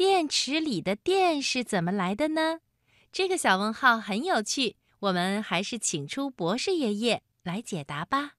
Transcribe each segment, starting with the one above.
电池里的电是怎么来的呢？这个小问号很有趣，我们还是请出博士爷爷来解答吧。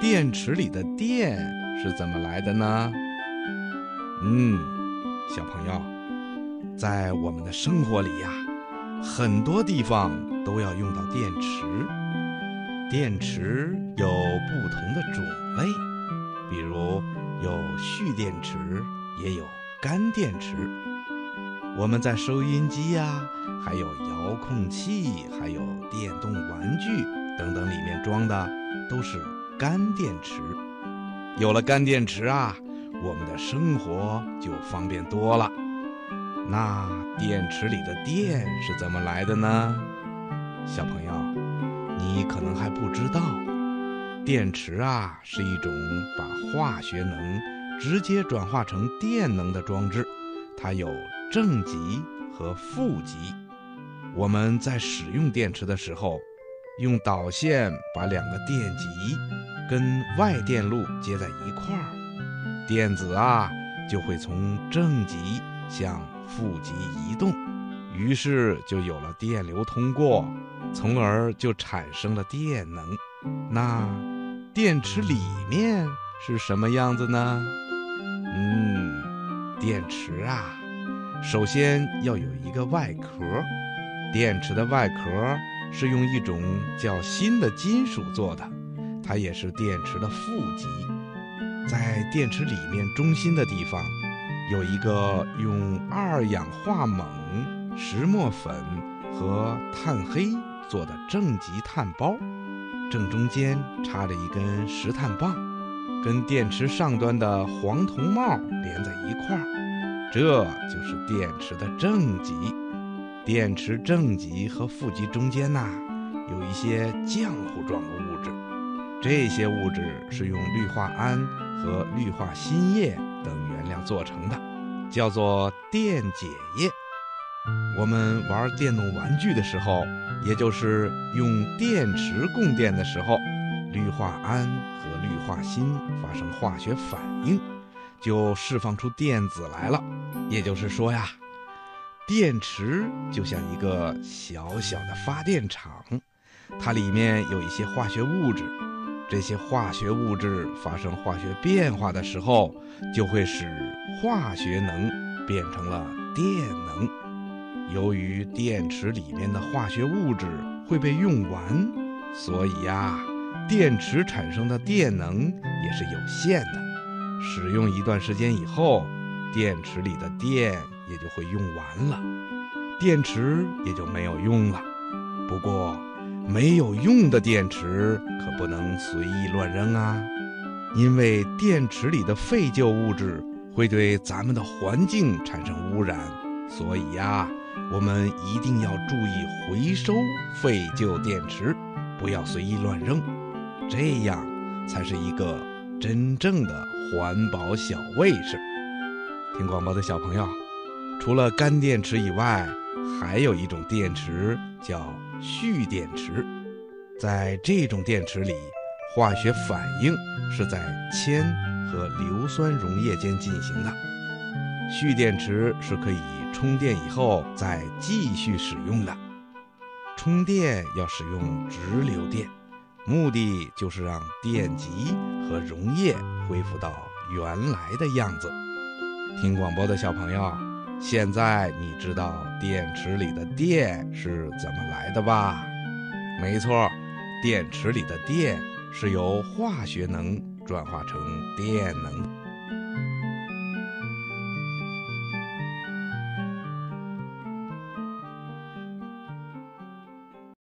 电池里的电是怎么来的呢？嗯，小朋友，在我们的生活里呀，很多地方都要用到电池。电池有不同的种类，比如有蓄电池，也有干电池。我们在收音机呀，还有遥控器，还有电动玩具等等里面装的都是干电池。有了干电池啊，我们的生活就方便多了。那电池里的电是怎么来的呢？小朋友，你可能还不知道，电池啊是一种把化学能直接转化成电能的装置，它有正极和负极。我们在使用电池的时候，用导线把两个电极跟外电路接在一块儿，电子啊就会从正极向负极移动，于是就有了电流通过，从而就产生了电能。那电池里面是什么样子呢？嗯，电池啊，首先要有一个外壳，电池的外壳是用一种叫锌的金属做的，它也是电池的负极。在电池里面中心的地方，有一个用二氧化锰、石墨粉和碳黑做的正极碳包，正中间插着一根石碳棒，跟电池上端的黄铜帽连在一块儿，这就是电池的正极。电池正极和负极中间呐、有一些浆糊状的物质，这些物质是用氯化铵和氯化锌液等原料做成的，叫做电解液。我们玩电动玩具的时候，也就是用电池供电的时候，氯化铵和氯化锌发生化学反应，就释放出电子来了。也就是说呀，电池就像一个小小的发电厂，它里面有一些化学物质，这些化学物质发生化学变化的时候，就会使化学能变成了电能。由于电池里面的化学物质会被用完，所以呀，电池产生的电能也是有限的。使用一段时间以后，电池里的电也就会用完了，电池也就没有用了。不过，没有用的电池可不能随意乱扔啊，因为电池里的废旧物质会对咱们的环境产生污染，所以呀。我们一定要注意回收废旧电池，不要随意乱扔，这样才是一个真正的环保小卫士。听广播的小朋友，除了干电池以外，还有一种电池叫蓄电池。在这种电池里，化学反应是在铅和硫酸溶液间进行的。蓄电池是可以充电以后再继续使用的。充电要使用直流电，目的就是让电极和溶液恢复到原来的样子。听广播的小朋友，现在你知道电池里的电是怎么来的吧？没错，电池里的电是由化学能转化成电能。